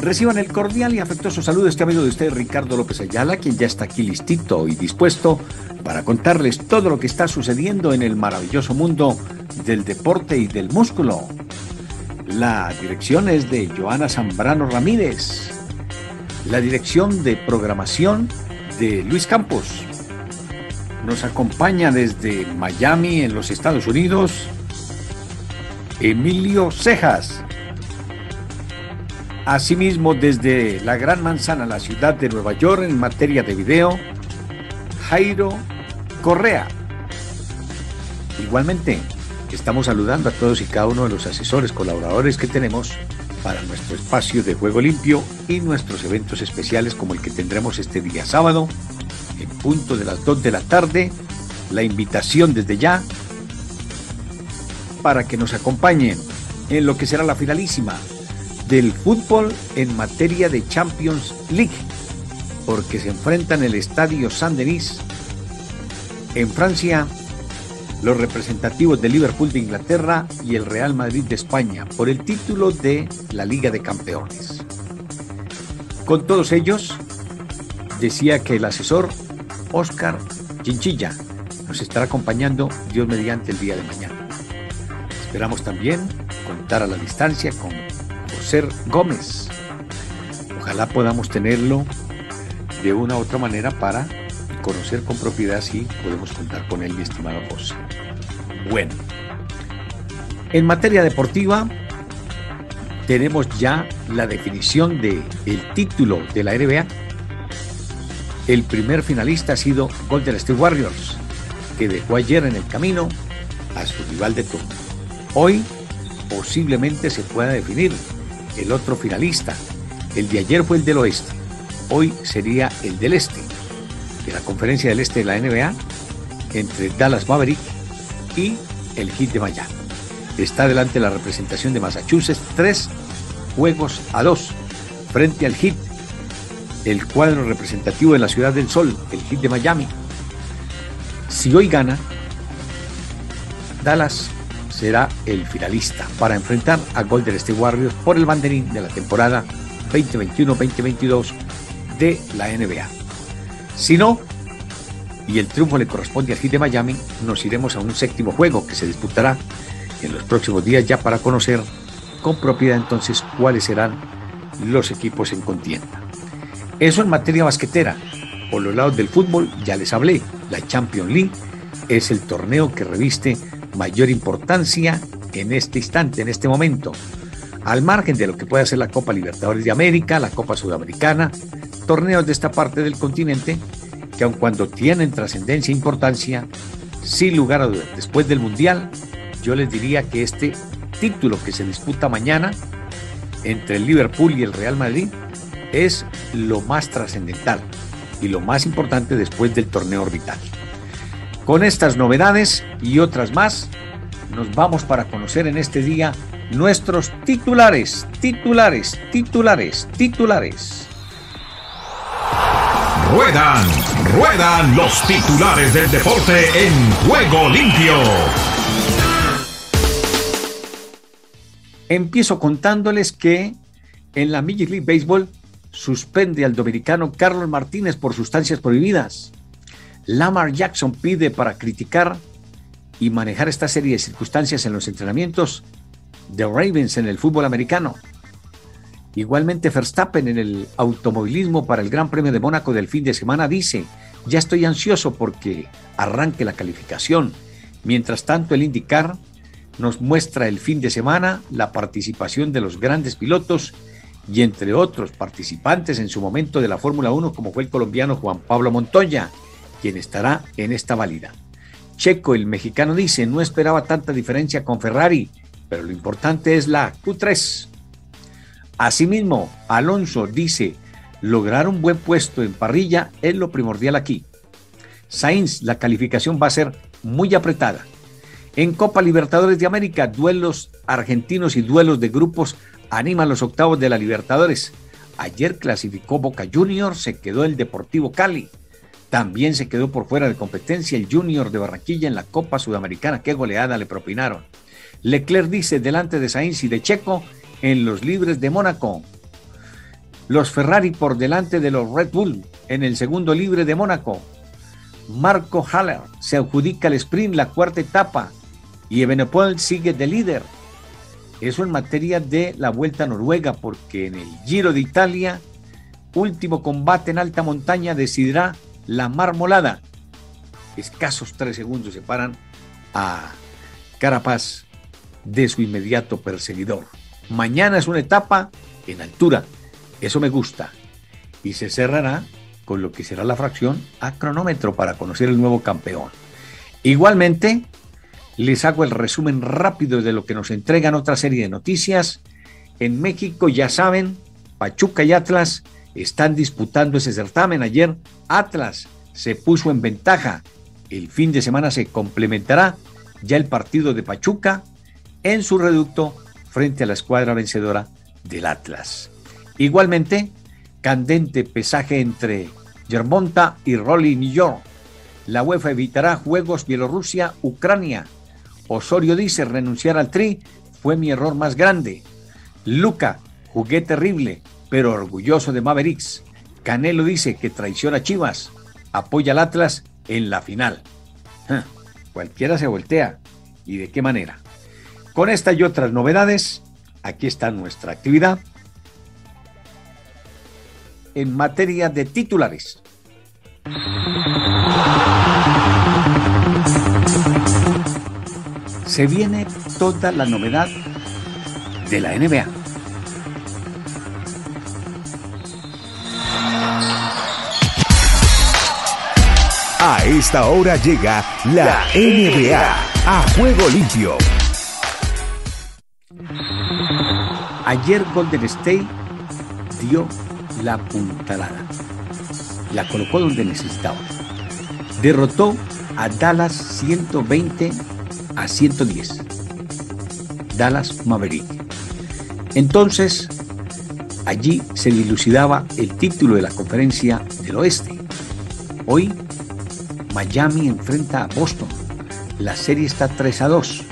Reciban el cordial y afectuoso saludo este amigo de ustedes, Ricardo López Ayala, quien ya está aquí listito y dispuesto para contarles todo lo que está sucediendo en el maravilloso mundo del deporte y del músculo. La dirección es de Joana Zambrano Ramírez. La dirección de programación de Luis Campos. Nos acompaña desde Miami, en los Estados Unidos, Emilio Cejas. Asimismo, desde la Gran Manzana, la ciudad de Nueva York, en materia de video, Jairo Correa. Igualmente, estamos saludando a todos y cada uno de los asesores, colaboradores que tenemos para nuestro espacio de juego limpio y nuestros eventos especiales como el que tendremos este día sábado en punto de las 2 de la tarde. La invitación desde ya para que nos acompañen en lo que será la finalísima del fútbol en materia de Champions League, porque se enfrentan el Estadio Saint-Denis en Francia los representativos de Liverpool de Inglaterra y el Real Madrid de España por el título de la Liga de Campeones. Con todos ellos, decía que el asesor Oscar Chinchilla nos estará acompañando Dios mediante el día de mañana. Esperamos también contar a la distancia con José Gómez. Ojalá podamos tenerlo de una u otra manera para conocer con propiedad si podemos contar con él, mi estimado José. Bueno, en materia deportiva tenemos ya la definición de el título de la NBA el primer finalista ha sido Golden State Warriors, que dejó ayer en el camino a su rival de turno. Hoy posiblemente se pueda definir el otro finalista. El de ayer fue el del oeste, hoy sería el del este, de la conferencia del este de la NBA, entre Dallas Maverick y el Heat de Miami. Está delante la representación de Massachusetts, tres juegos a dos, frente al Heat el cuadro representativo de la Ciudad del Sol, el Heat de Miami. Si hoy gana, Dallas será el finalista para enfrentar a Golden State Warriors por el banderín de la temporada 2021-2022 de la NBA. Si no, y el triunfo le corresponde al Heat de Miami, nos iremos a un séptimo juego que se disputará en los próximos días ya para conocer con propiedad entonces cuáles serán los equipos en contienda. Eso en materia basquetera. Por los lados del fútbol ya les hablé. La Champions League es el torneo que reviste mayor importancia en este instante, en este momento. Al margen de lo que puede ser la Copa Libertadores de América, la Copa Sudamericana, torneos de esta parte del continente que aun cuando tienen trascendencia e importancia, sin lugar a dudas, después del Mundial, yo les diría que este título que se disputa mañana entre el Liverpool y el Real Madrid es lo más trascendental y lo más importante después del torneo orbital. Con estas novedades y otras más, nos vamos para conocer en este día nuestros titulares, titulares, titulares, titulares. Ruedan, ruedan los titulares del deporte en juego limpio. Empiezo contándoles que en la Major League Baseball suspende al dominicano Carlos Martínez por sustancias prohibidas. Lamar Jackson pide para criticar y manejar esta serie de circunstancias en los entrenamientos de Ravens en el fútbol americano. Igualmente Verstappen en el automovilismo para el Gran Premio de Mónaco del fin de semana dice, ya estoy ansioso porque arranque la calificación. Mientras tanto el IndyCar nos muestra el fin de semana la participación de los grandes pilotos y entre otros participantes en su momento de la Fórmula 1 como fue el colombiano Juan Pablo Montoya, quien estará en esta válida. Checo, el mexicano, dice, no esperaba tanta diferencia con Ferrari, pero lo importante es la Q3. Asimismo, Alonso dice, lograr un buen puesto en parrilla es lo primordial aquí. Sainz, la calificación va a ser muy apretada. En Copa Libertadores de América, duelos argentinos y duelos de grupos animan los octavos de la Libertadores. Ayer clasificó Boca Juniors, se quedó el Deportivo Cali. También se quedó por fuera de competencia el Junior de Barranquilla en la Copa Sudamericana. Qué goleada le propinaron. Leclerc dice delante de Sainz y de Checo en los libres de Mónaco. Los Ferrari por delante de los Red Bull en el segundo libre de Mónaco. Marco Haller se adjudica el sprint, la cuarta etapa, y Ebenepol sigue de líder. Eso en materia de la Vuelta a Noruega, porque en el Giro de Italia, último combate en alta montaña, decidirá la marmolada. Escasos tres segundos separan a Carapaz de su inmediato perseguidor. Mañana es una etapa en altura, eso me gusta. Y se cerrará con lo que será la fracción a cronómetro para conocer el nuevo campeón. Igualmente, les hago el resumen rápido de lo que nos entregan otra serie de noticias. En México, ya saben, Pachuca y Atlas están disputando ese certamen. Ayer Atlas se puso en ventaja. El fin de semana se complementará ya el partido de Pachuca en su reducto frente a la escuadra vencedora del Atlas. Igualmente, candente pesaje entre Yermonta y Rolling New York. La UEFA evitará juegos Bielorrusia-Ucrania. Osorio dice renunciar al Tri fue mi error más grande. Luca, jugué terrible, pero orgulloso de Mavericks. Canelo dice que traiciona a Chivas. Apoya al Atlas en la final. Cualquiera se voltea. ¿Y de qué manera? Con esta y otras novedades, aquí está nuestra actividad en materia de titulares. Se viene toda la novedad de la NBA. A esta hora llega la NBA a juego limpio. Ayer Golden State dio la puntalada. La colocó donde necesitaba. Derrotó a Dallas 120 a 110. Dallas Maverick. Entonces, allí se dilucidaba el título de la conferencia del oeste. Hoy, Miami enfrenta a Boston. La serie está 3 a 2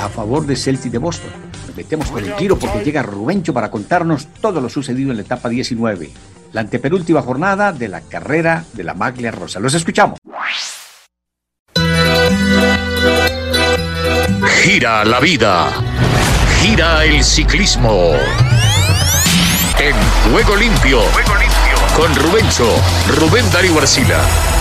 a favor de Celtic de Boston metemos con el tiro porque llega Rubencho para contarnos todo lo sucedido en la etapa 19, la antepenúltima jornada de la carrera de la Maglia Rosa. Los escuchamos. Gira la vida, gira el ciclismo. En Juego Limpio, con Rubencho, Rubén Darío Arcila.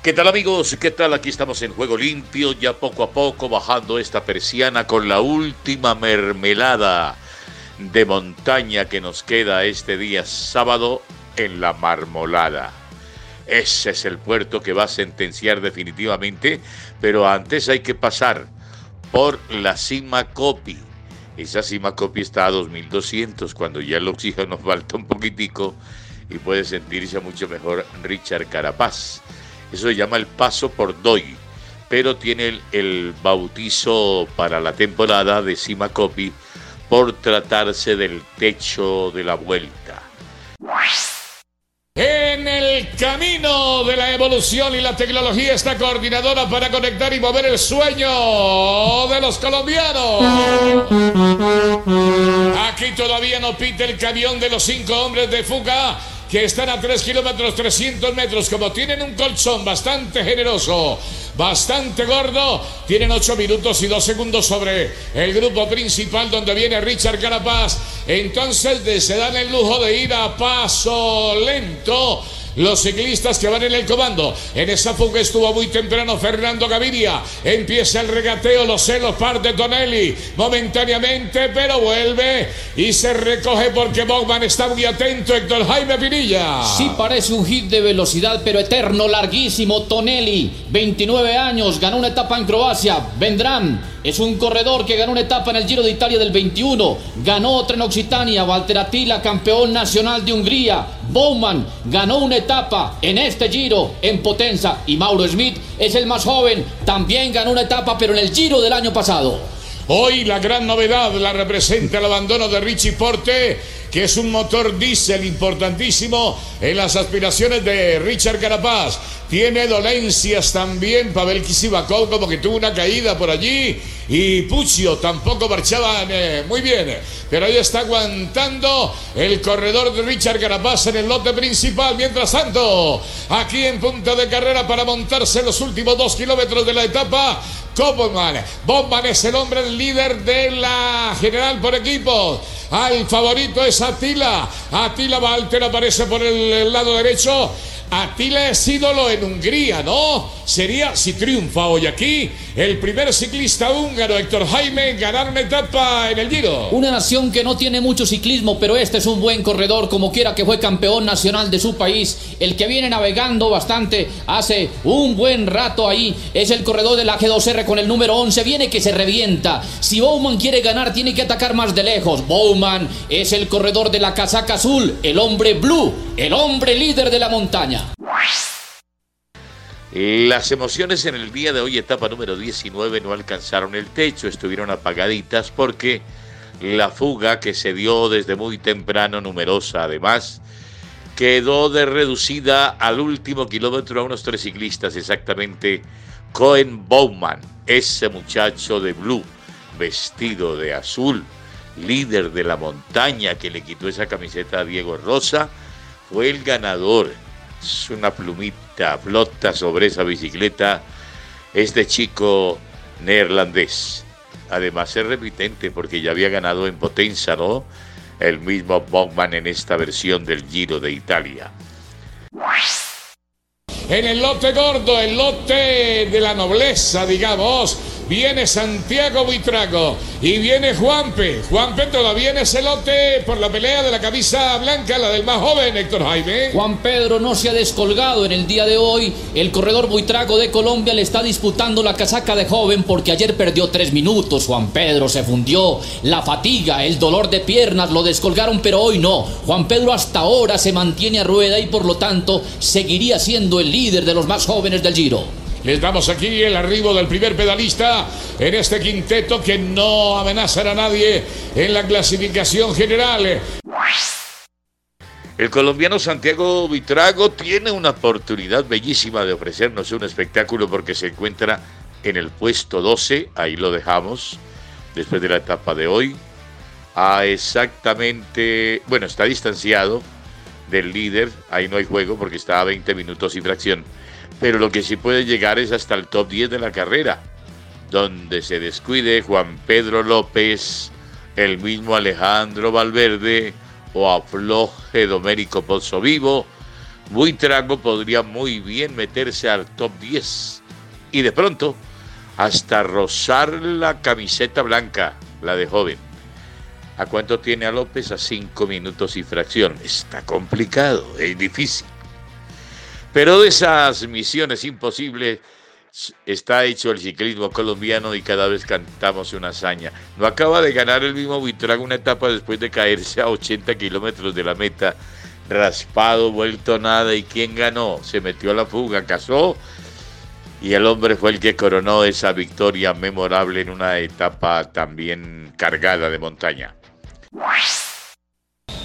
¿Qué tal amigos? ¿Qué tal? Aquí estamos en Juego Limpio, ya poco a poco bajando esta persiana con la última mermelada de montaña que nos queda este día sábado en la Marmolada. Ese es el puerto que va a sentenciar definitivamente, pero antes hay que pasar por la cima Copi. Esa cima Copi está a 2200 cuando ya el oxígeno nos falta un poquitico y puede sentirse mucho mejor Richard Carapaz. Eso se llama el paso por Doy, pero tiene el, bautizo para la temporada de Simacopi por tratarse del techo de la vuelta. En el camino de la evolución y la tecnología está coordinadora para conectar y mover el sueño de los colombianos. Aquí todavía no pite el camión de los cinco hombres de Fuca que están a 3 kilómetros 300 metros, como tienen un colchón bastante generoso, bastante gordo, tienen 8 minutos y 2 segundos sobre el grupo principal donde viene Richard Carapaz. Entonces se dan el lujo de ir a paso lento los ciclistas que van en el comando. En esa fuga estuvo muy temprano Fernando Gaviria. Empieza el regateo, los celos parte Tonelli momentáneamente, pero vuelve y se recoge porque Bogman está muy atento. Héctor Jaime Pinilla. Sí, parece un hit de velocidad, pero eterno, larguísimo. Tonelli, 29 años, ganó una etapa en Croacia. Vendrán es un corredor que ganó una etapa en el Giro de Italia del 21, ganó otra en Occitania, Walter Attila, campeón nacional de Hungría, Bowman ganó una etapa en este Giro en Potenza. Y Mauro Smith es el más joven, también ganó una etapa pero en el Giro del año pasado. Hoy la gran novedad la representa el abandono de Richie Porte, que es un motor diésel importantísimo en las aspiraciones de Richard Carapaz. Tiene dolencias también Pavel Kisibakov, como que tuvo una caída por allí. Y Puccio tampoco marchaba eh, muy bien. Pero ahí está aguantando el corredor de Richard Carapaz en el lote principal. Mientras tanto, aquí en punta de carrera para montarse los últimos dos kilómetros de la etapa, Bowman. Bowman es el hombre líder de la general por equipos. Al favorito es Atila. Atila Walter aparece por el lado derecho. Atila es ídolo en Hungría, ¿no? Sería, si triunfa hoy aquí, el primer ciclista húngaro, Héctor Jaime, ganar una etapa en el Giro. Una nación que no tiene mucho ciclismo, pero este es un buen corredor, como quiera que fue campeón nacional de su país. El que viene navegando bastante hace un buen rato ahí es el corredor de la G2R con el número 11. Viene que se revienta. Si Bowman quiere ganar, tiene que atacar más de lejos. Bowman es el corredor de la casaca azul, el hombre blue, el hombre líder de la montaña. Las emociones en el día de hoy, etapa número 19, no alcanzaron el techo, estuvieron apagaditas porque la fuga que se dio desde muy temprano, numerosa además, quedó de reducida al último kilómetro a unos tres ciclistas, exactamente Cohen Bowman, ese muchacho de blue, vestido de azul, líder de la montaña que le quitó esa camiseta a Diego Rosa, fue el ganador una plumita flota sobre esa bicicleta este chico neerlandés. Además es repitente porque ya había ganado en Potenza, ¿no? El mismo Bogman en esta versión del Giro de Italia. En el lote gordo, el lote de la nobleza, digamos, viene Santiago Buitrago y viene Juanpe. Juanpe todavía en ese lote por la pelea de la camisa blanca, la del más joven Héctor Jaime. Juan Pedro no se ha descolgado en el día de hoy. El corredor Buitrago de Colombia le está disputando la casaca de joven porque ayer perdió tres minutos. Juan Pedro se fundió. La fatiga, el dolor de piernas lo descolgaron, pero hoy no. Juan Pedro hasta ahora se mantiene a rueda y por lo tanto seguiría siendo el líder de los más jóvenes del Giro. Les damos aquí el arribo del primer pedalista en este quinteto que no amenazará a nadie en la clasificación general. El colombiano Santiago Vitrago tiene una oportunidad bellísima de ofrecernos un espectáculo porque se encuentra en el puesto 12, ahí lo dejamos, después de la etapa de hoy, a exactamente, bueno, está distanciado del líder, ahí no hay juego porque está a 20 minutos y fracción pero lo que sí puede llegar es hasta el top 10 de la carrera, donde se descuide Juan Pedro López, el mismo Alejandro Valverde o afloje Domérico Pozzo Vivo, Buitrago podría muy bien meterse al top 10 y de pronto hasta rozar la camiseta blanca, la de joven. ¿A cuánto tiene a López? A cinco minutos y fracción. Está complicado, es difícil. Pero de esas misiones imposibles está hecho el ciclismo colombiano y cada vez cantamos una hazaña. No acaba de ganar el mismo Buitrago una etapa después de caerse a 80 kilómetros de la meta, raspado, vuelto nada. ¿Y quién ganó? Se metió a la fuga, casó y el hombre fue el que coronó esa victoria memorable en una etapa también cargada de montaña.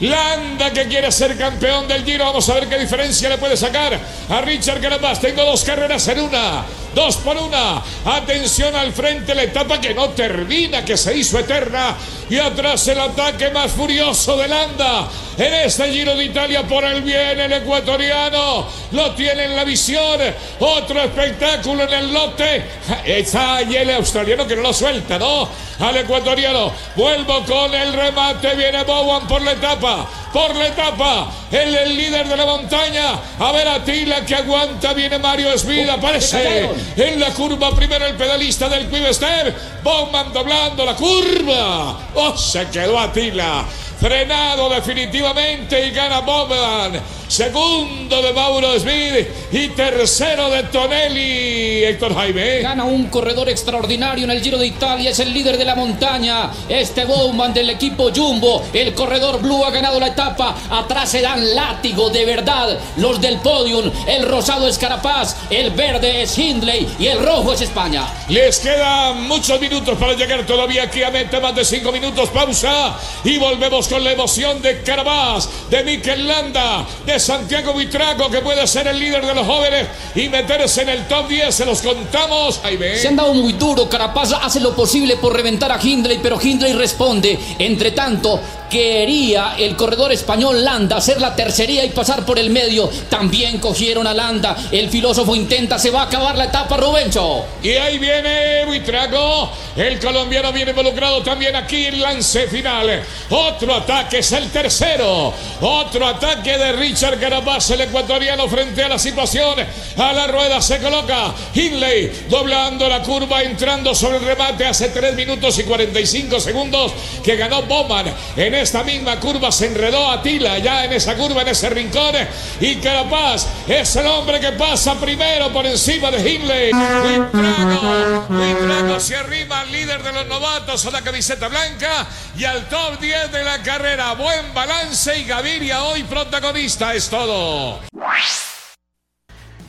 Landa que quiere ser campeón del Giro. Vamos a ver qué diferencia le puede sacar a Richard Carapaz. Tengo dos carreras en una. Dos por una. Atención al frente, la etapa que no termina, que se hizo eterna. Y atrás el ataque más furioso de Landa. En este Giro de Italia por el bien, el ecuatoriano. Lo tiene en la visión. Otro espectáculo en el lote. Está ahí el australiano que no lo suelta, ¿no? Al ecuatoriano. Vuelvo con el remate. Viene Bowen por la etapa por la etapa. El, el líder de la montaña. A ver a Tila que aguanta. Viene Mario Smith. Aparece en la curva. Primero el pedalista del Quick Step. Bowman doblando la curva. Oh, se quedó Atila. Frenado definitivamente y gana Bowman. Segundo de Mauro Smith y tercero de Tonelli. Héctor Jaime. Gana un corredor extraordinario en el Giro de Italia. Es el líder de la montaña. Este Bowman del equipo Jumbo. El corredor Blue ha ganado la etapa. Atrás se dan látigo de verdad. Los del podium. El rosado es Carapaz. El verde es Hindley. Y el rojo es España. Les quedan muchos minutos para llegar todavía aquí a meta. Más de cinco minutos. Pausa. Y volvemos con la emoción de Carapaz. De Mikel Landa. De Santiago Buitrago. Que puede ser el líder de los jóvenes. Y meterse en el top 10. Se los contamos. Ahí ve. Se han dado muy duro. Carapaz hace lo posible por reventar a Hindley. Pero Hindley responde. Entre tanto, quería el corredor español Landa hacer la tercería y pasar por el medio. También cogieron a Landa. El filósofo intenta, se va a acabar la etapa, Rubencho. Y ahí viene Buitrago. El colombiano viene involucrado también aquí en lance final. Otro ataque es el tercero. Otro ataque de Richard Carapaz, el ecuatoriano, frente a la situación. A la rueda se coloca Hindley doblando la curva, entrando sobre el remate hace 3 minutos y 45 segundos que ganó Bowman en esta misma curva se enredó Atila ya en esa curva, en ese rincón. Y Carapaz es el hombre que pasa primero por encima de Hindley. Buitrago, Buitrago se arriba al líder de los novatos a la camiseta blanca y al top 10 de la carrera. Buen balance y Gaviria hoy protagonista. Es todo.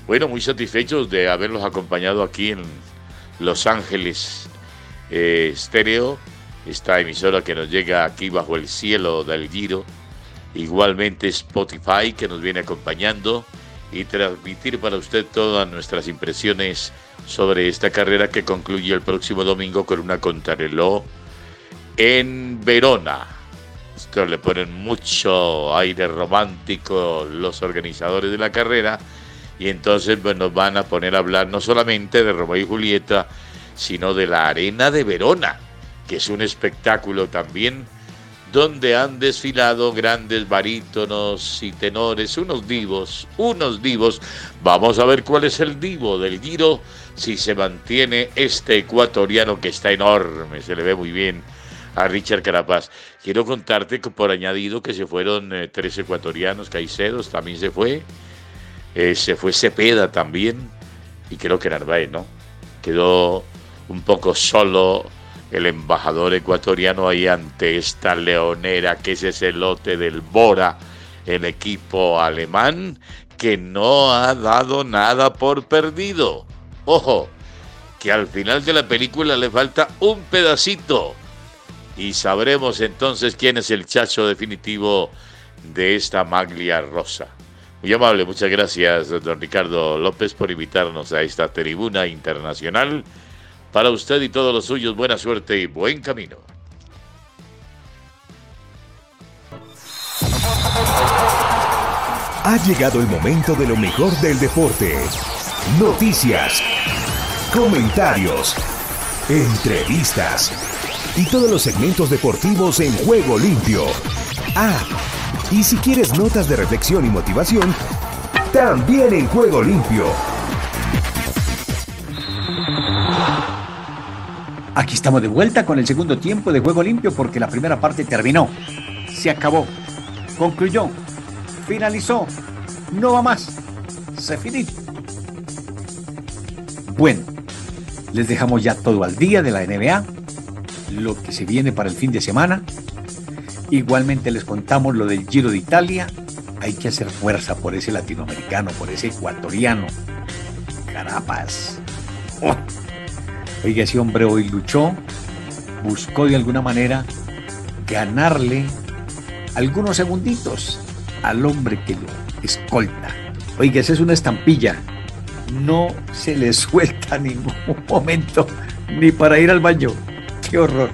Bueno, muy satisfechos de haberlos acompañado aquí en Los Ángeles eh, Estéreo esta emisora que nos llega aquí bajo el cielo del Giro. Igualmente Spotify que nos viene acompañando y transmitir para usted todas nuestras impresiones sobre esta carrera que concluye el próximo domingo con una contrarreloj en Verona. Esto le ponen mucho aire romántico los organizadores de la carrera y entonces nos van a poner a hablar no solamente de Romeo y Julieta, sino de la arena de Verona que es un espectáculo también donde han desfilado grandes barítonos y tenores, unos divos, unos divos. Vamos a ver cuál es el divo del Giro, si se mantiene este ecuatoriano que está enorme, se le ve muy bien a Richard Carapaz. Quiero contarte que por añadido que se fueron eh, tres ecuatorianos, Caicedos también se fue, eh, se fue Cepeda también, y creo que Narváez, ¿no? Quedó un poco solo el embajador ecuatoriano ahí ante esta leonera que es ese lote del Bora, el equipo alemán que no ha dado nada por perdido. Ojo, que al final de la película le falta un pedacito y sabremos entonces quién es el chacho definitivo de esta maglia rosa. Muy amable, muchas gracias, don Ricardo López, por invitarnos a esta tribuna internacional para usted y todos los suyos, buena suerte y buen camino. Ha llegado el momento de lo mejor del deporte. Noticias, comentarios, entrevistas y todos los segmentos deportivos en juego limpio. Ah, y si quieres notas de reflexión y motivación, también en juego limpio. Aquí estamos de vuelta con el segundo tiempo de juego limpio porque la primera parte terminó. Se acabó. Concluyó. Finalizó. No va más. Se finito. Bueno, les dejamos ya todo al día de la NBA, lo que se viene para el fin de semana. Igualmente les contamos lo del Giro de Italia. Hay que hacer fuerza por ese latinoamericano, por ese ecuatoriano. Carapaz. Oh. Oiga, ese hombre hoy luchó, buscó de alguna manera ganarle algunos segunditos al hombre que lo escolta. Oiga, esa es una estampilla. No se le suelta ningún momento ni para ir al baño. Qué horror.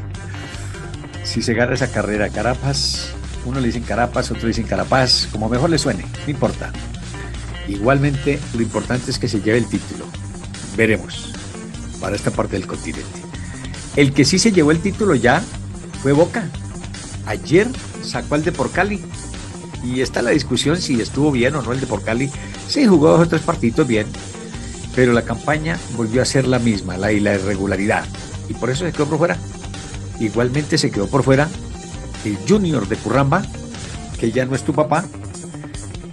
Si se gana esa carrera, Carapaz, uno le dicen Carapaz, otro le dicen Carapaz, como mejor le suene, no importa. Igualmente, lo importante es que se lleve el título. Veremos para esta parte del continente. El que sí se llevó el título ya fue Boca. Ayer sacó al de Cali. Y está la discusión si estuvo bien o no el de Cali. Sí, jugó dos o tres partidos bien. Pero la campaña volvió a ser la misma, la, y la irregularidad. Y por eso se quedó por fuera. Igualmente se quedó por fuera el Junior de Curramba, que ya no es tu papá,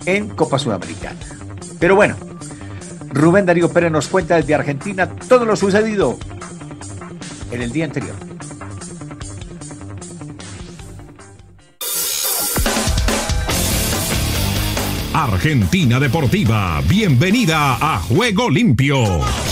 en Copa Sudamericana. Pero bueno, Rubén Darío Pérez nos cuenta desde Argentina todo lo sucedido en el día anterior. Argentina Deportiva, bienvenida a Juego Limpio.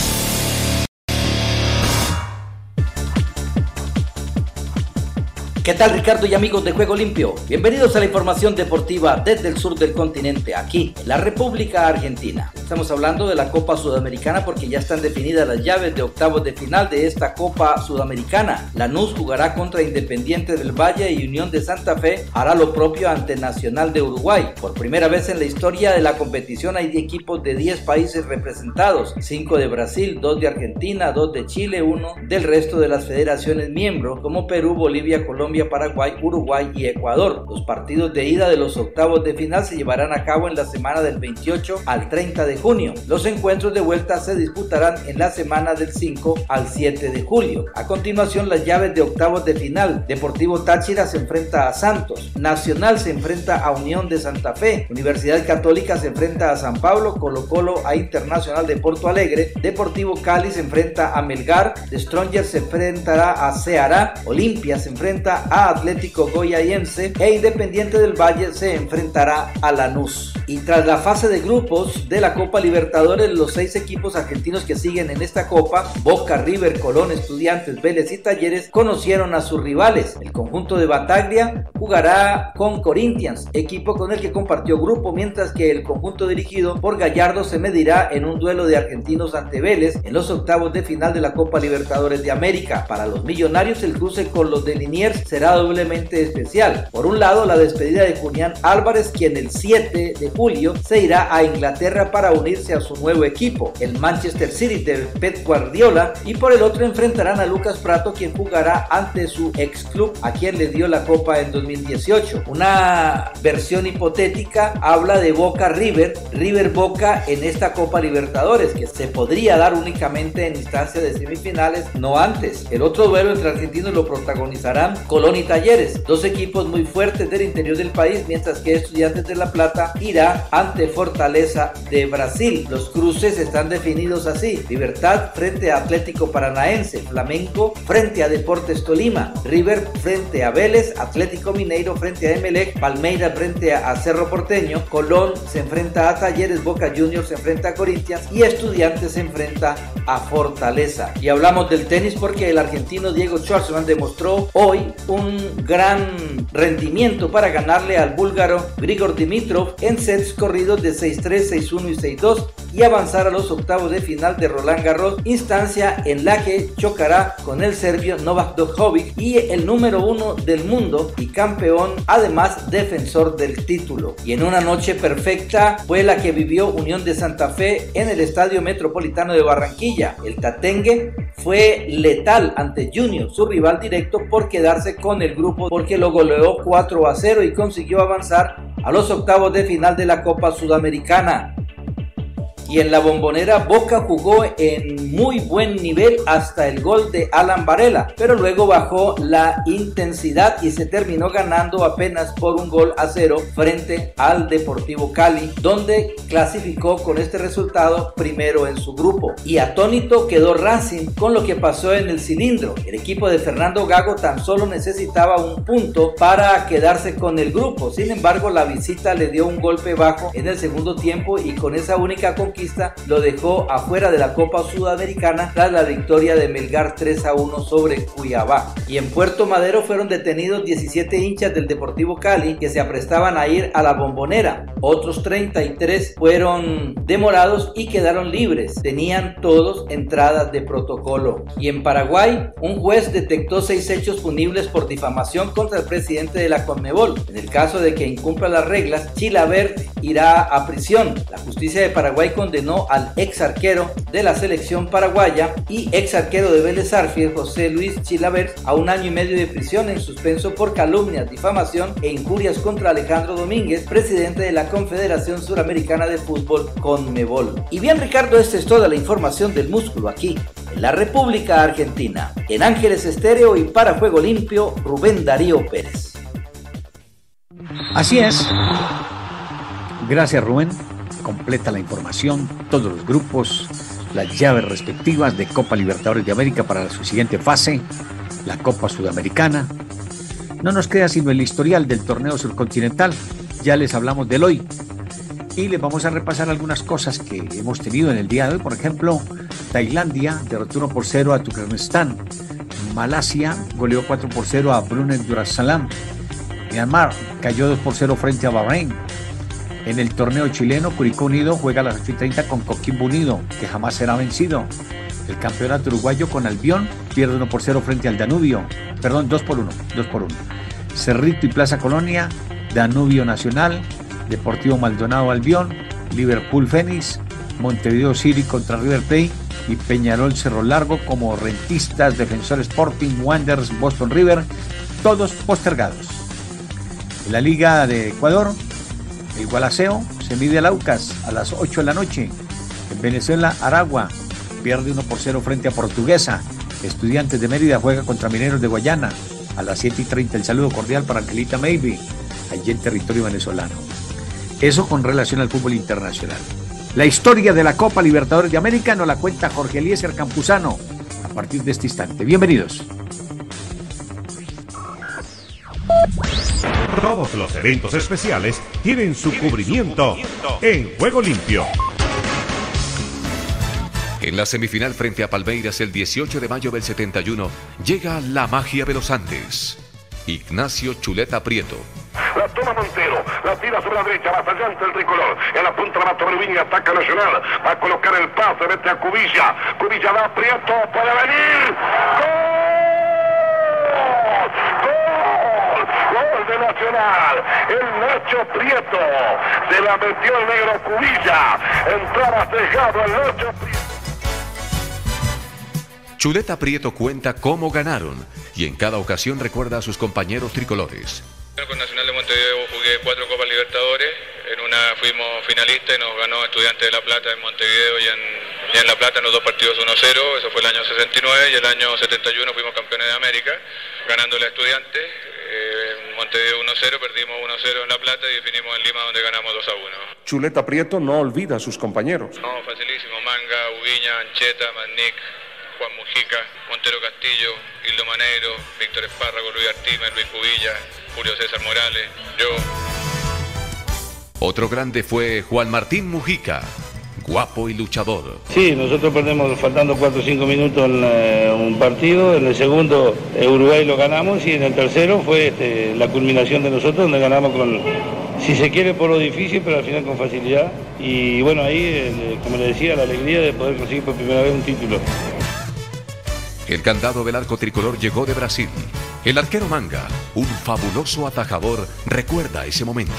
¿Qué tal Ricardo y amigos de Juego Limpio? Bienvenidos a la información deportiva desde el sur del continente, aquí en la República Argentina. Estamos hablando de la Copa Sudamericana porque ya están definidas las llaves de octavos de final de esta Copa Sudamericana. Lanús jugará contra Independiente del Valle y Unión de Santa Fe hará lo propio ante Nacional de Uruguay. Por primera vez en la historia de la competición hay equipos de 10 países representados, 5 de Brasil, 2 de Argentina, 2 de Chile, 1 del resto de las federaciones miembros como Perú, Bolivia, Colombia, Paraguay, Uruguay y Ecuador. Los partidos de ida de los octavos de final se llevarán a cabo en la semana del 28 al 30 de junio. Los encuentros de vuelta se disputarán en la semana del 5 al 7 de julio. A continuación, las llaves de octavos de final. Deportivo Táchira se enfrenta a Santos. Nacional se enfrenta a Unión de Santa Fe. Universidad Católica se enfrenta a San Pablo. Colo Colo a Internacional de Porto Alegre. Deportivo Cali se enfrenta a Melgar. The Stronger se enfrentará a Ceará. Olimpia se enfrenta a Atlético Goyayense e Independiente del Valle se enfrentará a Lanús. Y tras la fase de grupos de la Copa Libertadores, los seis equipos argentinos que siguen en esta copa, Boca, River, Colón, Estudiantes, Vélez y Talleres, conocieron a sus rivales. El conjunto de Bataglia jugará con Corinthians, equipo con el que compartió grupo, mientras que el conjunto dirigido por Gallardo se medirá en un duelo de argentinos ante Vélez en los octavos de final de la Copa Libertadores de América. Para los millonarios, el cruce con los de Liniers será doblemente especial. Por un lado, la despedida de Julián Álvarez, quien el 7 de julio se irá a Inglaterra para unirse a su nuevo equipo, el Manchester City de Pep Guardiola, y por el otro enfrentarán a Lucas Prato, quien jugará ante su ex club, a quien le dio la copa en 2018. Una versión hipotética habla de Boca River, River Boca en esta Copa Libertadores, que se podría dar únicamente en instancia de semifinales, no antes. El otro duelo entre argentinos lo protagonizarán Colón y Talleres, dos equipos muy fuertes del interior del país, mientras que Estudiantes de La Plata irá ante Fortaleza de Brasil. Los cruces están definidos así: Libertad frente a Atlético Paranaense, Flamengo frente a Deportes Tolima, River frente a Vélez, Atlético Mineiro frente a Emelec, Palmeiras frente a Cerro Porteño, Colón se enfrenta a Talleres, Boca Juniors se enfrenta a Corinthians y Estudiantes se enfrenta a Fortaleza. Y hablamos del tenis porque el argentino Diego Schwartzman demostró hoy un gran rendimiento para ganarle al búlgaro Grigor Dimitrov en sets corridos de 6-3, 6-1 y 6-2 y avanzar a los octavos de final de Roland Garros, instancia en la que chocará con el serbio Novak Djokovic y el número uno del mundo y campeón, además defensor del título. Y en una noche perfecta fue la que vivió Unión de Santa Fe en el Estadio Metropolitano de Barranquilla. El Tatengue fue letal ante Junior, su rival directo, por quedarse con el grupo porque lo goleó 4 a 0 y consiguió avanzar a los octavos de final de la Copa Sudamericana y en la bombonera Boca jugó en muy buen nivel hasta el gol de Alan Varela, pero luego bajó la intensidad y se terminó ganando apenas por un gol a cero frente al Deportivo Cali, donde clasificó con este resultado primero en su grupo. Y atónito quedó Racing con lo que pasó en el cilindro. El equipo de Fernando Gago tan solo necesitaba un punto para quedarse con el grupo. Sin embargo, la visita le dio un golpe bajo en el segundo tiempo y con esa única conquista lo dejó afuera de la Copa Sudamericana tras la victoria de Melgar 3 a 1 sobre Cuiabá. Y en Puerto Madero fueron detenidos 17 hinchas del Deportivo Cali que se aprestaban a ir a la bombonera. Otros 33 fueron demorados y quedaron libres. Tenían todos entradas de protocolo. Y en Paraguay, un juez detectó seis hechos punibles por difamación contra el presidente de la Conmebol. En el caso de que incumpla las reglas, Chilavert irá a prisión. La justicia de Paraguay con condenó al ex arquero de la selección paraguaya y ex arquero de Vélez Arfiel, José Luis Chilavert, a un año y medio de prisión en suspenso por calumnias, difamación e injurias contra Alejandro Domínguez, presidente de la Confederación Suramericana de Fútbol, Conmebol. Y bien, Ricardo, esta es toda la información del músculo aquí, en la República Argentina. En Ángeles Estéreo y para Juego Limpio, Rubén Darío Pérez. Así es. Gracias Rubén. Completa la información, todos los grupos, las llaves respectivas de Copa Libertadores de América para su siguiente fase, la Copa Sudamericana. No nos queda sino el historial del torneo surcontinental. Ya les hablamos del hoy. Y les vamos a repasar algunas cosas que hemos tenido en el día de hoy. Por ejemplo, Tailandia derrotó 1 por 0 a Turkmenistán. Malasia goleó 4 por 0 a Brunei Darussalam. Myanmar cayó 2 por 0 frente a Bahrein. En el torneo chileno, Curicó Unido juega a las 8 y 30 con Coquimbo Unido, que jamás será vencido. El campeonato uruguayo con Albión pierde 1 por 0 frente al Danubio. Perdón, 2 por 1. 2 por 1. Cerrito y Plaza Colonia, Danubio Nacional, Deportivo Maldonado Albión, Liverpool Fénix, Montevideo City contra River Plate y Peñarol Cerro Largo como rentistas, Defensor Sporting, Wanderers, Boston River, todos postergados. En la Liga de Ecuador, el Gualaceo se mide al Aucas a las 8 de la noche. En Venezuela, Aragua pierde 1 por 0 frente a Portuguesa. Estudiantes de Mérida juega contra Mineros de Guayana. A las 7 y 30 el saludo cordial para Angelita Maybe, allí en territorio venezolano. Eso con relación al fútbol internacional. La historia de la Copa Libertadores de América nos la cuenta Jorge Eliezer Campuzano a partir de este instante. Bienvenidos. Todos los eventos especiales tienen su cubrimiento en Juego Limpio. En la semifinal frente a Palmeiras el 18 de mayo del 71 llega la magia de los Andes. Ignacio Chuleta Prieto. La toma Montero, la tira sobre la derecha, más allá el tricolor. En la punta la mata y ataca Nacional. Va a colocar el pase, mete a Cubilla. Cubilla da Prieto, puede venir. ¡Gol! Gol de Nacional. El Nacho Prieto. Se la metió el negro Cubilla. Entraba cejado el Nacho Prieto. Chuleta Prieto cuenta cómo ganaron y en cada ocasión recuerda a sus compañeros tricolores. Con Nacional de Montevideo jugué cuatro Copas Libertadores. En una fuimos finalistas y nos ganó Estudiantes de La Plata en Montevideo y en, y en La Plata en los dos partidos 1-0. Eso fue el año 69 y el año 71 fuimos campeones de América, ganando a Estudiantes. Eh, en Montevideo 1-0, perdimos 1-0 en La Plata y definimos en Lima donde ganamos 2-1. Chuleta Prieto no olvida a sus compañeros. No, facilísimo. Manga, Ubiña, Ancheta, Magnic, Juan Mujica, Montero Castillo, Hildo Maneiro, Víctor Espárrago, Luis Artimer, Luis Cubilla, Julio César Morales, yo. Otro grande fue Juan Martín Mujica, guapo y luchador. Sí, nosotros perdemos faltando 4 o 5 minutos en eh, un partido, en el segundo eh, Uruguay lo ganamos y en el tercero fue este, la culminación de nosotros donde ganamos con, si se quiere por lo difícil, pero al final con facilidad. Y bueno, ahí, eh, como le decía, la alegría de poder conseguir por primera vez un título. El candado del arco tricolor llegó de Brasil. El arquero Manga, un fabuloso atajador, recuerda esse momento.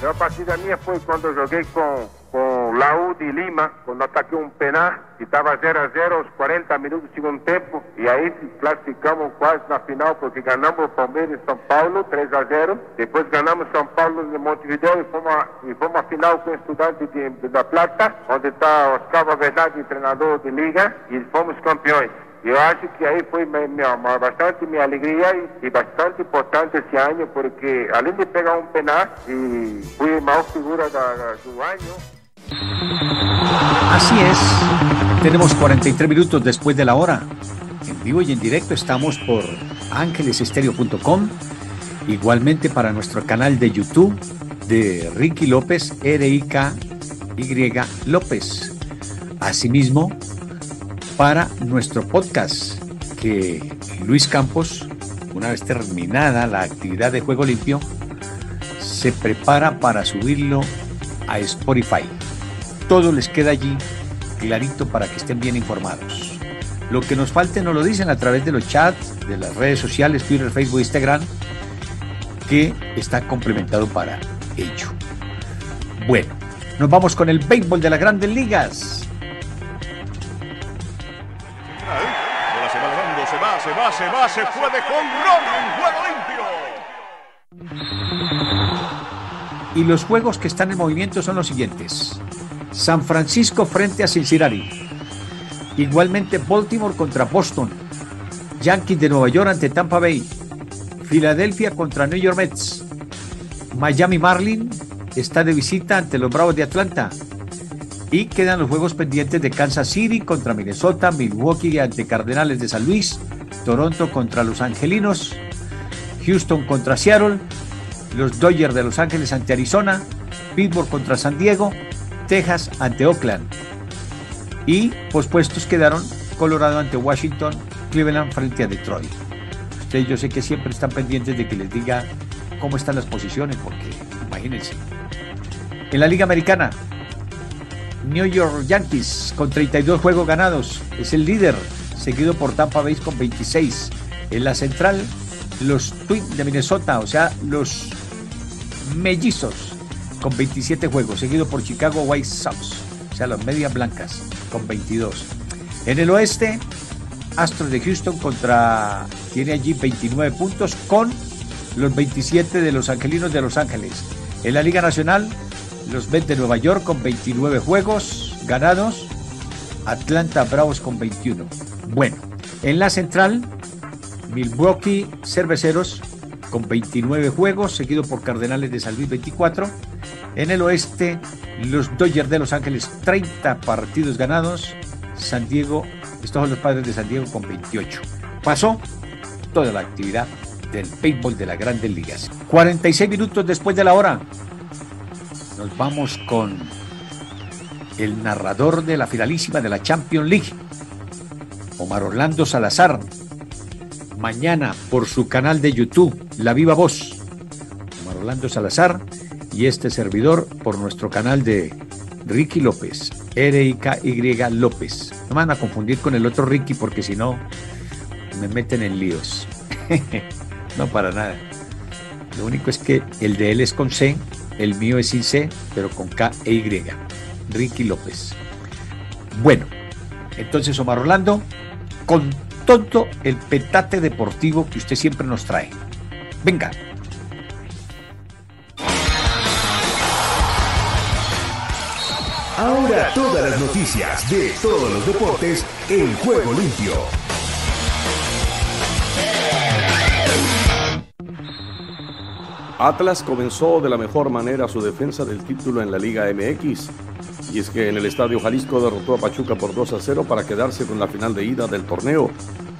A partida minha foi quando eu joguei com, com Laú de Lima, quando ataquei um penal que estava 0 a 0 aos 40 minutos do segundo tempo, e aí classificamos quase na final, porque ganhamos o Palmeiras em São Paulo, 3 a 0 depois ganhamos São Paulo em Montevideo e fomos a, e fomos a final com o Estudante de, de, da Plata, onde está Oscar Verdade, treinador de liga, e fomos campeões. Eu acho que aí foi minha, bastante minha alegria e, e, bastante importante esse ano, porque além de pegar um penal, e fui a maior figura da, da, do. Así es, tenemos 43 minutos después de la hora. En vivo y en directo estamos por ángelesestéreo.com, igualmente para nuestro canal de YouTube de Ricky López, R-I-K-Y López. Asimismo, para nuestro podcast que Luis Campos, una vez terminada la actividad de Juego Limpio, se prepara para subirlo a Spotify. Todo les queda allí clarito para que estén bien informados. Lo que nos falte nos lo dicen a través de los chats, de las redes sociales, Twitter, Facebook, Instagram, que está complementado para ello. Bueno, nos vamos con el béisbol de las grandes ligas. Va, se va, se de Ron en juego limpio. Y los juegos que están en movimiento son los siguientes. San Francisco frente a Cincinnati. Igualmente Baltimore contra Boston. Yankees de Nueva York ante Tampa Bay. Filadelfia contra New York Mets. Miami Marlin está de visita ante los Bravos de Atlanta. Y quedan los juegos pendientes de Kansas City contra Minnesota, Milwaukee ante Cardenales de San Luis, Toronto contra Los Angelinos, Houston contra Seattle, los Dodgers de Los Ángeles ante Arizona, Pittsburgh contra San Diego, Texas ante Oakland. Y pospuestos quedaron Colorado ante Washington, Cleveland frente a Detroit. Ustedes yo sé que siempre están pendientes de que les diga cómo están las posiciones, porque imagínense. En la Liga Americana, New York Yankees con 32 juegos ganados es el líder, seguido por Tampa Bay con 26. En la central, los Twins de Minnesota, o sea, los mellizos con 27 juegos, seguido por Chicago White Sox, o sea, las medias blancas con 22. En el oeste, Astros de Houston contra tiene allí 29 puntos con los 27 de los Angelinos de Los Ángeles. En la Liga Nacional, los Mets de Nueva York con 29 juegos ganados, Atlanta Bravos con 21. Bueno, en la central, Milwaukee Cerveceros con 29 juegos, seguido por Cardenales de San Luis 24. En el oeste, los Dodgers de Los Ángeles 30 partidos ganados, San Diego, estos son los padres de San Diego con 28. Pasó toda la actividad del béisbol de las grandes ligas. 46 minutos después de la hora, nos vamos con el narrador de la finalísima de la Champions League, Omar Orlando Salazar. Mañana por su canal de YouTube, La Viva Voz. Omar Orlando Salazar y este servidor por nuestro canal de Ricky López, R-I-K-Y López. No me van a confundir con el otro Ricky porque si no me meten en líos. no, para nada. Lo único es que el de él es con C, el mío es sin C, pero con K e Y. Ricky López. Bueno, entonces Omar Orlando, con todo el petate deportivo que usted siempre nos trae. Venga. Ahora todas las noticias de todos los deportes en juego limpio. Atlas comenzó de la mejor manera su defensa del título en la Liga MX. Y es que en el Estadio Jalisco derrotó a Pachuca por 2 a 0 para quedarse con la final de ida del torneo.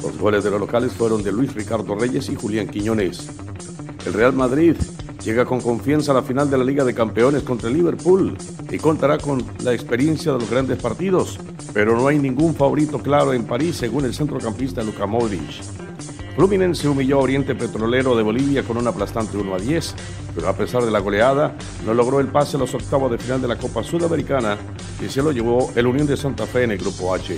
Los goles de los locales fueron de Luis Ricardo Reyes y Julián Quiñones. El Real Madrid llega con confianza a la final de la Liga de Campeones contra el Liverpool y contará con la experiencia de los grandes partidos, pero no hay ningún favorito claro en París según el centrocampista Luka Modric. Fluminense humilló a Oriente Petrolero de Bolivia con un aplastante 1 a 10, pero a pesar de la goleada, no logró el pase a los octavos de final de la Copa Sudamericana y se lo llevó el Unión de Santa Fe en el Grupo H.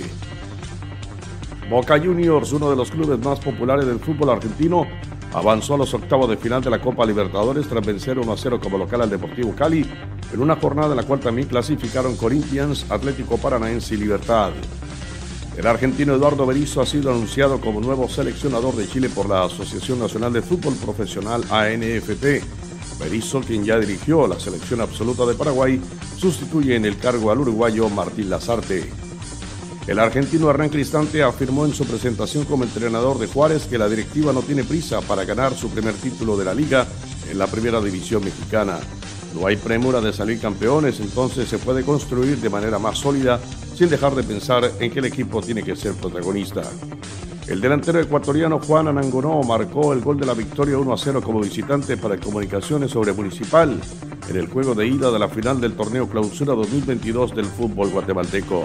Boca Juniors, uno de los clubes más populares del fútbol argentino, avanzó a los octavos de final de la Copa Libertadores tras vencer 1 a 0 como local al Deportivo Cali, en una jornada en la cual también clasificaron Corinthians, Atlético Paranaense y Libertad. El argentino Eduardo Berizzo ha sido anunciado como nuevo seleccionador de Chile por la Asociación Nacional de Fútbol Profesional ANFP. Berizzo, quien ya dirigió la selección absoluta de Paraguay, sustituye en el cargo al uruguayo Martín Lazarte. El argentino Hernán Cristante afirmó en su presentación como entrenador de Juárez que la directiva no tiene prisa para ganar su primer título de la liga en la primera división mexicana. No hay premura de salir campeones, entonces se puede construir de manera más sólida sin dejar de pensar en que el equipo tiene que ser protagonista. El delantero ecuatoriano Juan Anangonó marcó el gol de la victoria 1 a 0 como visitante para Comunicaciones sobre Municipal en el juego de ida de la final del torneo Clausura 2022 del fútbol guatemalteco.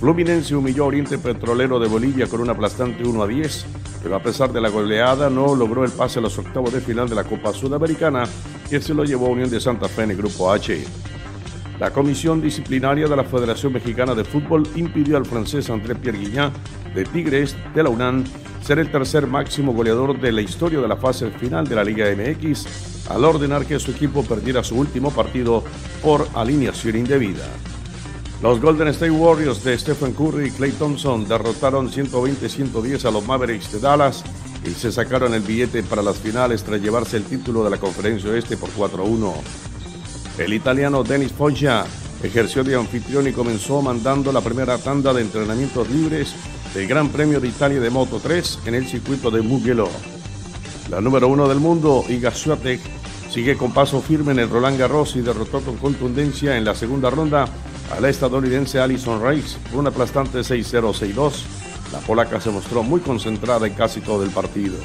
Fluminense humilló a Oriente Petrolero de Bolivia con un aplastante 1 a 10, pero a pesar de la goleada no logró el pase a los octavos de final de la Copa Sudamericana, que se lo llevó a Unión de Santa Fe en el Grupo H. La Comisión Disciplinaria de la Federación Mexicana de Fútbol impidió al francés André Pierre Guignac de Tigres de la UNAM ser el tercer máximo goleador de la historia de la fase final de la Liga MX al ordenar que su equipo perdiera su último partido por alineación indebida. Los Golden State Warriors de Stephen Curry y Clay Thompson derrotaron 120-110 a los Mavericks de Dallas y se sacaron el billete para las finales tras llevarse el título de la Conferencia Oeste por 4-1. El italiano Denis Foggia ejerció de anfitrión y comenzó mandando la primera tanda de entrenamientos libres del Gran Premio de Italia de Moto 3 en el circuito de Mugello. La número uno del mundo, Iga Swiatek, sigue con paso firme en el Roland Garros y derrotó con contundencia en la segunda ronda a la estadounidense Alison Rice por un aplastante 6-0-6-2. La polaca se mostró muy concentrada en casi todo el partido.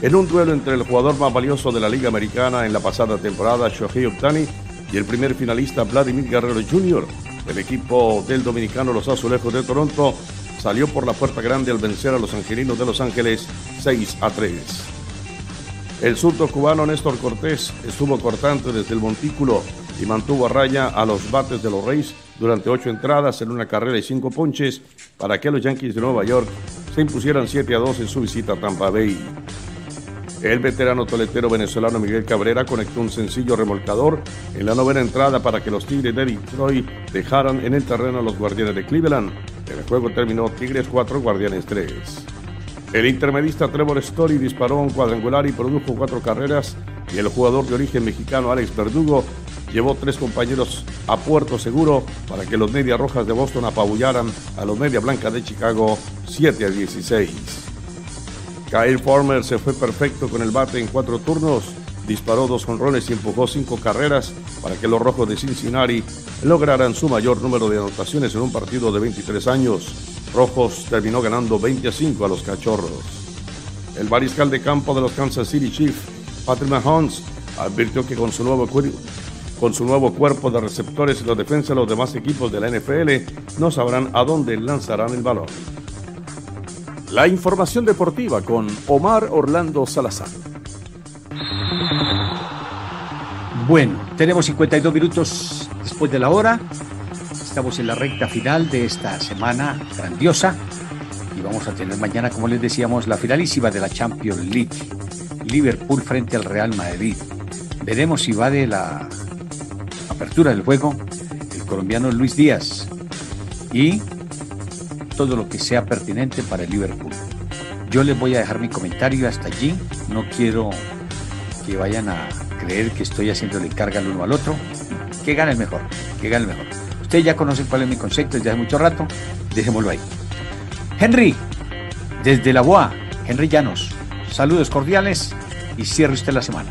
En un duelo entre el jugador más valioso de la Liga Americana en la pasada temporada, Shohei Ohtani, y el primer finalista Vladimir Guerrero Jr., el equipo del dominicano Los Azulejos de Toronto salió por la puerta grande al vencer a los angelinos de Los Ángeles 6 a 3. El surdo cubano Néstor Cortés estuvo cortante desde el montículo y mantuvo a raya a los bates de los Reyes durante ocho entradas en una carrera y cinco ponches para que los Yankees de Nueva York se impusieran 7 a 2 en su visita a Tampa Bay. El veterano toletero venezolano Miguel Cabrera conectó un sencillo remolcador en la novena entrada para que los Tigres de Detroit dejaran en el terreno a los Guardianes de Cleveland. El juego terminó Tigres 4, Guardianes 3. El intermedista Trevor Story disparó un cuadrangular y produjo cuatro carreras y el jugador de origen mexicano Alex Verdugo llevó tres compañeros a puerto seguro para que los Media Rojas de Boston apabullaran a los Media Blanca de Chicago 7 a 16. Kyle Farmer se fue perfecto con el bate en cuatro turnos, disparó dos jonrones y empujó cinco carreras para que los rojos de Cincinnati lograran su mayor número de anotaciones en un partido de 23 años. Rojos terminó ganando 20 a 5 a los cachorros. El mariscal de campo de los Kansas City Chiefs, Patrick Mahomes, advirtió que con su nuevo con su nuevo cuerpo de receptores y la defensa de los demás equipos de la NFL no sabrán a dónde lanzarán el balón. La información deportiva con Omar Orlando Salazar. Bueno, tenemos 52 minutos después de la hora. Estamos en la recta final de esta semana grandiosa y vamos a tener mañana, como les decíamos, la finalísima de la Champions League. Liverpool frente al Real Madrid. Veremos si va de la apertura del juego el colombiano Luis Díaz y todo lo que sea pertinente para el Liverpool. Yo les voy a dejar mi comentario hasta allí. No quiero que vayan a creer que estoy haciéndole carga al uno al otro. Que gane el mejor, que gane el mejor. Ustedes ya conocen cuál es mi concepto desde hace mucho rato. Dejémoslo ahí. Henry, desde la BOA, Henry Llanos. Saludos cordiales y cierre usted la semana.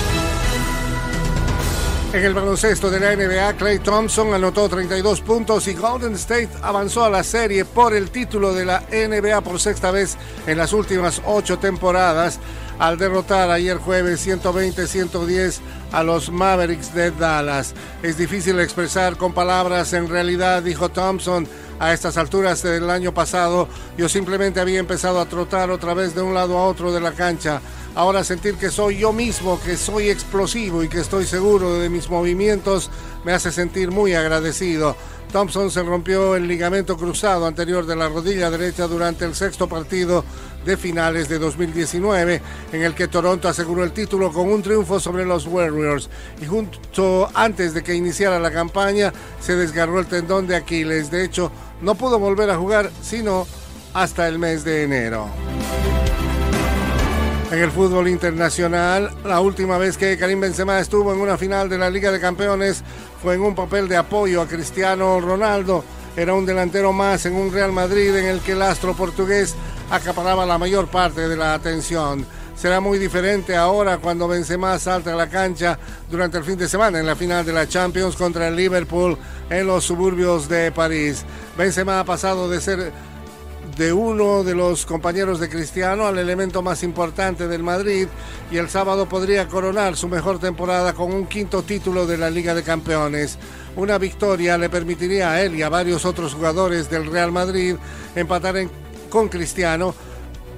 En el baloncesto de la NBA, Clay Thompson anotó 32 puntos y Golden State avanzó a la serie por el título de la NBA por sexta vez en las últimas ocho temporadas al derrotar ayer jueves 120-110 a los Mavericks de Dallas. Es difícil expresar con palabras, en realidad, dijo Thompson, a estas alturas del año pasado, yo simplemente había empezado a trotar otra vez de un lado a otro de la cancha. Ahora sentir que soy yo mismo, que soy explosivo y que estoy seguro de mis movimientos, me hace sentir muy agradecido. Thompson se rompió el ligamento cruzado anterior de la rodilla derecha durante el sexto partido de finales de 2019, en el que Toronto aseguró el título con un triunfo sobre los Warriors. Y justo antes de que iniciara la campaña, se desgarró el tendón de Aquiles. De hecho, no pudo volver a jugar sino hasta el mes de enero. En el fútbol internacional, la última vez que Karim Benzema estuvo en una final de la Liga de Campeones fue en un papel de apoyo a Cristiano Ronaldo. Era un delantero más en un Real Madrid en el que el astro portugués acaparaba la mayor parte de la atención. Será muy diferente ahora cuando Benzema salta a la cancha durante el fin de semana en la final de la Champions contra el Liverpool en los suburbios de París. Benzema ha pasado de ser de uno de los compañeros de Cristiano al elemento más importante del Madrid y el sábado podría coronar su mejor temporada con un quinto título de la Liga de Campeones. Una victoria le permitiría a él y a varios otros jugadores del Real Madrid empatar con Cristiano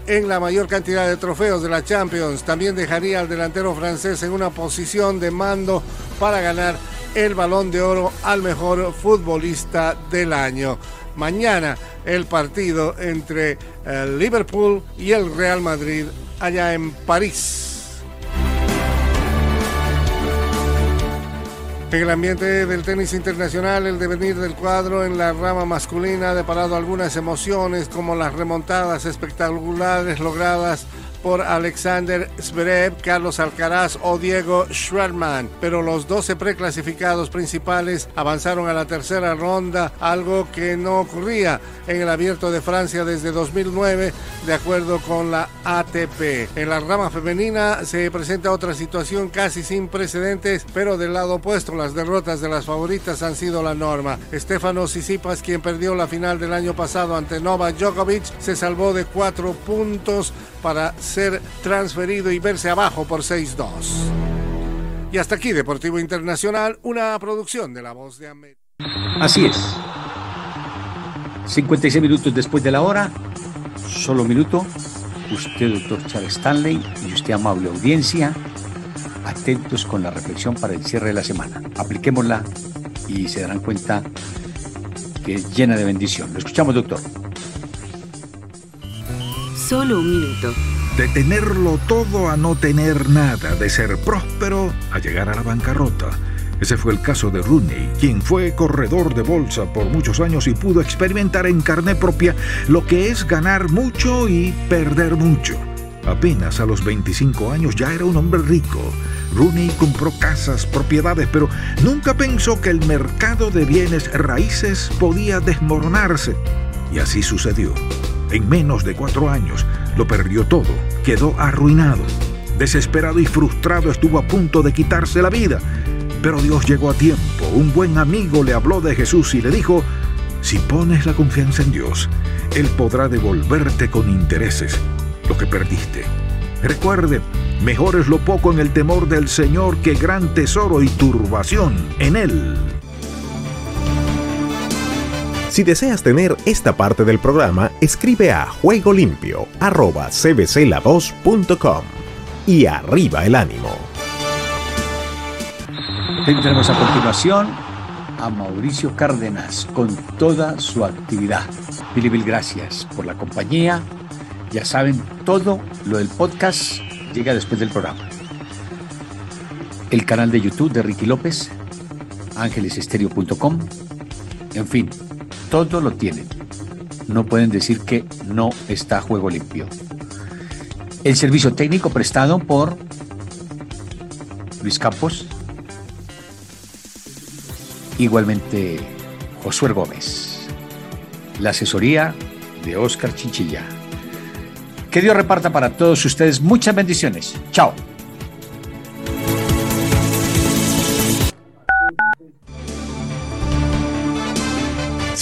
en la mayor cantidad de trofeos de la Champions. También dejaría al delantero francés en una posición de mando para ganar el balón de oro al mejor futbolista del año. Mañana el partido entre el Liverpool y el Real Madrid allá en París. En el ambiente del tenis internacional, el devenir del cuadro en la rama masculina ha deparado algunas emociones como las remontadas espectaculares logradas por Alexander Zverev, Carlos Alcaraz o Diego Schwartzman, pero los 12 preclasificados principales avanzaron a la tercera ronda, algo que no ocurría en el Abierto de Francia desde 2009, de acuerdo con la ATP. En la rama femenina se presenta otra situación casi sin precedentes, pero del lado opuesto, las derrotas de las favoritas han sido la norma. Estefano Sisipas, quien perdió la final del año pasado ante Novak Djokovic, se salvó de cuatro puntos para ser transferido y verse abajo por 6-2. Y hasta aquí Deportivo Internacional, una producción de La Voz de América. Así es. 56 minutos después de la hora, solo minuto. Usted, doctor Charles Stanley, y usted, amable audiencia, atentos con la reflexión para el cierre de la semana. Apliquémosla y se darán cuenta que es llena de bendición. Lo escuchamos, doctor. Solo un minuto. De tenerlo todo a no tener nada, de ser próspero a llegar a la bancarrota. Ese fue el caso de Rooney, quien fue corredor de bolsa por muchos años y pudo experimentar en carne propia lo que es ganar mucho y perder mucho. Apenas a los 25 años ya era un hombre rico. Rooney compró casas, propiedades, pero nunca pensó que el mercado de bienes raíces podía desmoronarse. Y así sucedió. En menos de cuatro años lo perdió todo, quedó arruinado. Desesperado y frustrado estuvo a punto de quitarse la vida. Pero Dios llegó a tiempo. Un buen amigo le habló de Jesús y le dijo, si pones la confianza en Dios, Él podrá devolverte con intereses lo que perdiste. Recuerde, mejor es lo poco en el temor del Señor que gran tesoro y turbación en Él. Si deseas tener esta parte del programa, escribe a juegolimpio.cbcla2.com y arriba el ánimo. Tendremos a continuación a Mauricio Cárdenas con toda su actividad. Mil mil gracias por la compañía. Ya saben, todo lo del podcast llega después del programa. El canal de YouTube de Ricky López, ángelesestéreo.com, en fin, todo lo tienen. No pueden decir que no está juego limpio. El servicio técnico prestado por Luis Campos, igualmente Josué Gómez. La asesoría de Oscar Chinchilla. Que Dios reparta para todos ustedes muchas bendiciones. Chao.